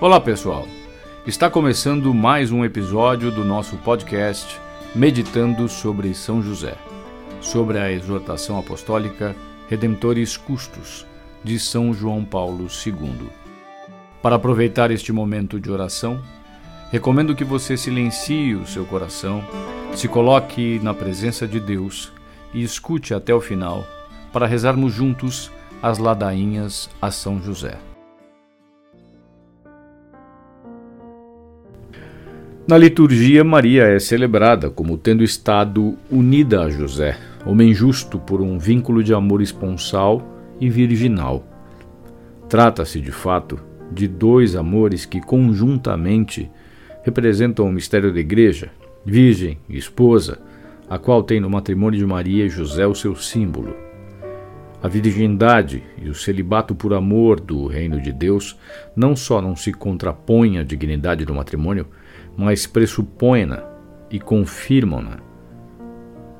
Olá pessoal, está começando mais um episódio do nosso podcast Meditando sobre São José, sobre a exortação apostólica Redemptores Custos de São João Paulo II. Para aproveitar este momento de oração, recomendo que você silencie o seu coração, se coloque na presença de Deus e escute até o final para rezarmos juntos as ladainhas a São José. Na liturgia, Maria é celebrada como tendo estado unida a José, homem justo por um vínculo de amor esponsal e virginal. Trata-se, de fato, de dois amores que conjuntamente representam o mistério da Igreja, virgem e esposa, a qual tem no matrimônio de Maria e José o seu símbolo. A virgindade e o celibato por amor do reino de Deus não só não se contrapõem à dignidade do matrimônio, mas pressupõem-na e confirmam-na.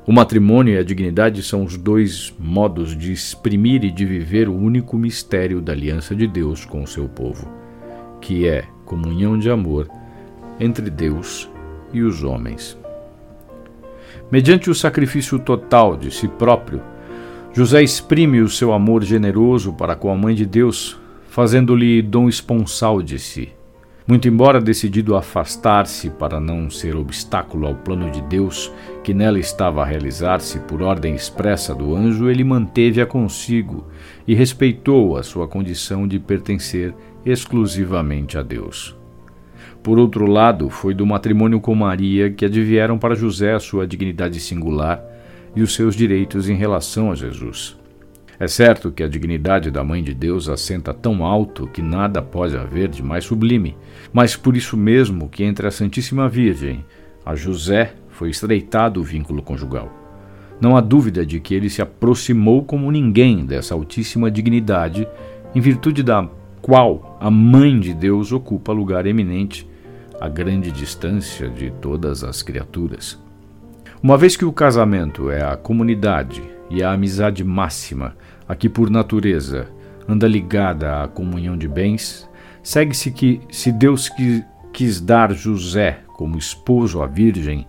O matrimônio e a dignidade são os dois modos de exprimir e de viver o único mistério da aliança de Deus com o seu povo, que é comunhão de amor entre Deus e os homens. Mediante o sacrifício total de si próprio, José exprime o seu amor generoso para com a Mãe de Deus, fazendo-lhe dom esponsal de si. Muito embora decidido afastar-se para não ser obstáculo ao plano de Deus que nela estava a realizar-se por ordem expressa do anjo, ele manteve-a consigo e respeitou a sua condição de pertencer exclusivamente a Deus. Por outro lado, foi do matrimônio com Maria que advieram para José a sua dignidade singular e os seus direitos em relação a Jesus. É certo que a dignidade da Mãe de Deus assenta tão alto que nada pode haver de mais sublime, mas por isso mesmo que entre a Santíssima Virgem, a José, foi estreitado o vínculo conjugal. Não há dúvida de que ele se aproximou como ninguém dessa altíssima dignidade, em virtude da qual a Mãe de Deus ocupa lugar eminente a grande distância de todas as criaturas. Uma vez que o casamento é a comunidade e a amizade máxima, a que por natureza anda ligada à comunhão de bens, segue-se que, se Deus quis, quis dar José como esposo à Virgem,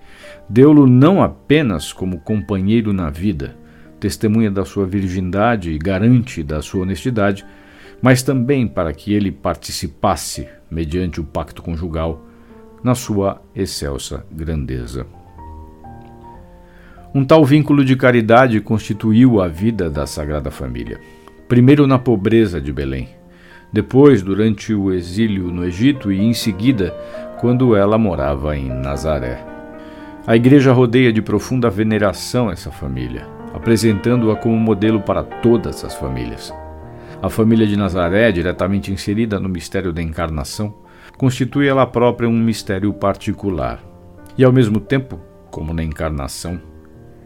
deu-lo não apenas como companheiro na vida, testemunha da sua virgindade e garante da sua honestidade, mas também para que ele participasse, mediante o pacto conjugal, na sua excelsa grandeza. Um tal vínculo de caridade constituiu a vida da Sagrada Família. Primeiro na pobreza de Belém, depois durante o exílio no Egito e em seguida quando ela morava em Nazaré. A Igreja rodeia de profunda veneração essa família, apresentando-a como modelo para todas as famílias. A família de Nazaré, diretamente inserida no mistério da encarnação, constitui ela própria um mistério particular. E ao mesmo tempo, como na encarnação,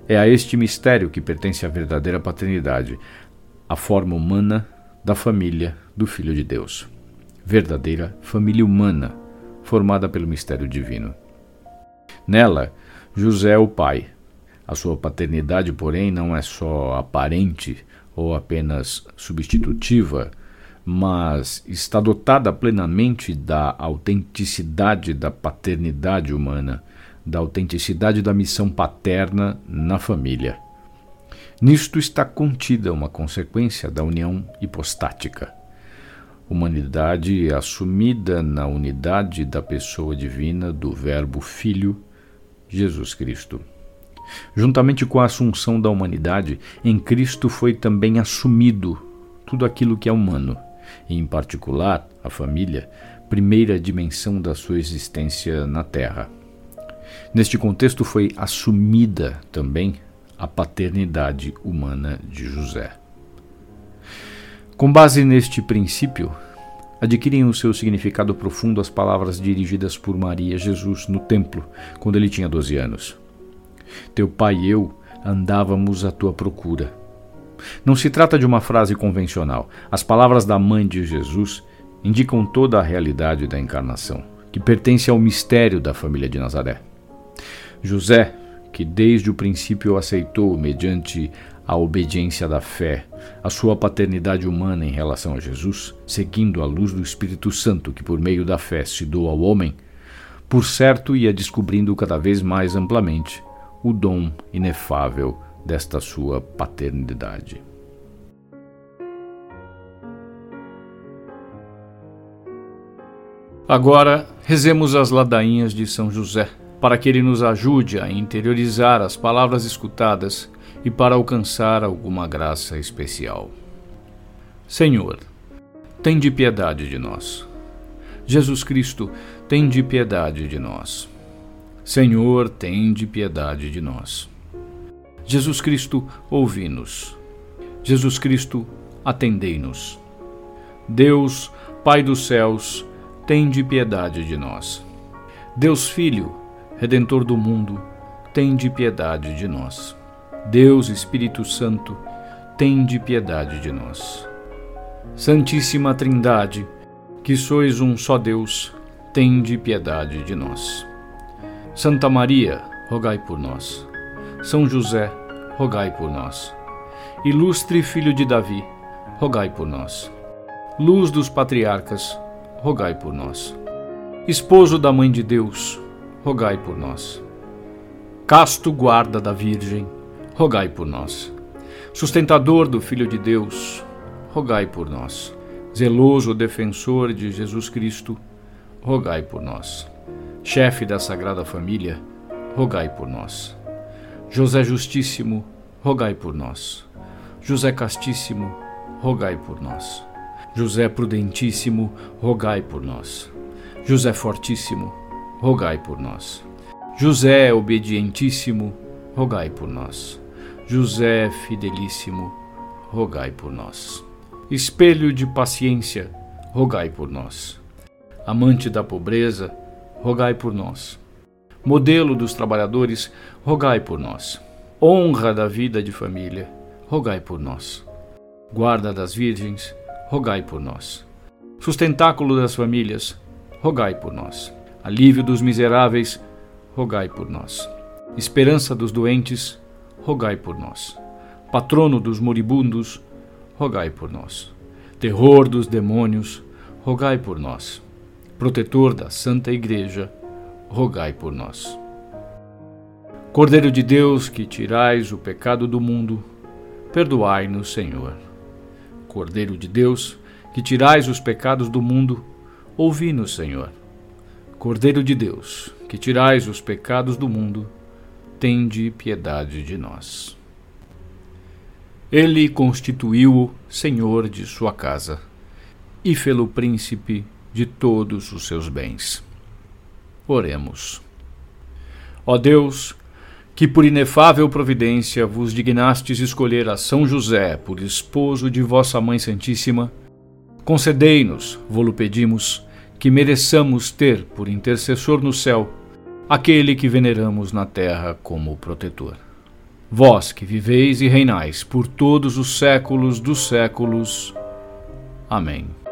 é a este mistério que pertence a verdadeira paternidade, a forma humana da família do Filho de Deus. Verdadeira família humana, formada pelo mistério divino. Nela, José é o pai. A sua paternidade, porém, não é só aparente ou apenas substitutiva, mas está dotada plenamente da autenticidade da paternidade humana da autenticidade da missão paterna na família. Nisto está contida uma consequência da união hipostática. Humanidade é assumida na unidade da pessoa divina do Verbo Filho, Jesus Cristo. Juntamente com a assunção da humanidade, em Cristo foi também assumido tudo aquilo que é humano, e em particular a família, primeira dimensão da sua existência na Terra. Neste contexto foi assumida também a paternidade humana de José. Com base neste princípio, adquirem o seu significado profundo as palavras dirigidas por Maria a Jesus no templo, quando ele tinha 12 anos. Teu pai e eu andávamos à tua procura. Não se trata de uma frase convencional. As palavras da mãe de Jesus indicam toda a realidade da encarnação, que pertence ao mistério da família de Nazaré. José, que desde o princípio aceitou, mediante a obediência da fé, a sua paternidade humana em relação a Jesus, seguindo a luz do Espírito Santo que por meio da fé se doa ao homem, por certo ia descobrindo cada vez mais amplamente o dom inefável desta sua paternidade. Agora, rezemos as ladainhas de São José, para que ele nos ajude a interiorizar as palavras escutadas e para alcançar alguma graça especial. Senhor, tem de piedade de nós. Jesus Cristo, tem de piedade de nós. Senhor, tem de piedade de nós. Jesus Cristo, ouvi-nos. Jesus Cristo, atendei-nos. Deus, Pai dos céus, tem de piedade de nós. Deus Filho, Redentor do mundo, tem de piedade de nós. Deus Espírito Santo, tem de piedade de nós. Santíssima Trindade, que sois um só Deus, tem de piedade de nós. Santa Maria, rogai por nós. São José, rogai por nós. Ilustre Filho de Davi, rogai por nós. Luz dos patriarcas, rogai por nós. Esposo da Mãe de Deus, rogai por nós. Casto guarda da Virgem, rogai por nós. Sustentador do Filho de Deus, rogai por nós. Zeloso defensor de Jesus Cristo, rogai por nós. Chefe da Sagrada Família, rogai por nós. José Justíssimo, rogai por nós. José Castíssimo, rogai por nós. José Prudentíssimo, rogai por nós. José Fortíssimo, rogai por nós. José Obedientíssimo, rogai por nós. José Fidelíssimo, rogai por nós. Espelho de paciência, rogai por nós. Amante da pobreza, rogai por nós. Modelo dos trabalhadores, rogai por nós. Honra da vida de família, rogai por nós. Guarda das virgens, rogai por nós. Sustentáculo das famílias, rogai por nós. Alívio dos miseráveis, rogai por nós. Esperança dos doentes, rogai por nós. Patrono dos moribundos, rogai por nós. Terror dos demônios, rogai por nós. Protetor da Santa Igreja, rogai por nós. Cordeiro de Deus, que tirais o pecado do mundo, perdoai-nos, Senhor. Cordeiro de Deus, que tirais os pecados do mundo, ouvi-nos, Senhor. Cordeiro de Deus, que tirais os pecados do mundo, tende piedade de nós. Ele constituiu-o senhor de sua casa e fê-lo príncipe de todos os seus bens. Oremos. Ó Deus, que por inefável providência vos dignastes escolher a São José por esposo de vossa Mãe Santíssima, concedei-nos, vô-lo pedimos, que mereçamos ter por intercessor no céu aquele que veneramos na terra como protetor. Vós que viveis e reinais por todos os séculos dos séculos. Amém.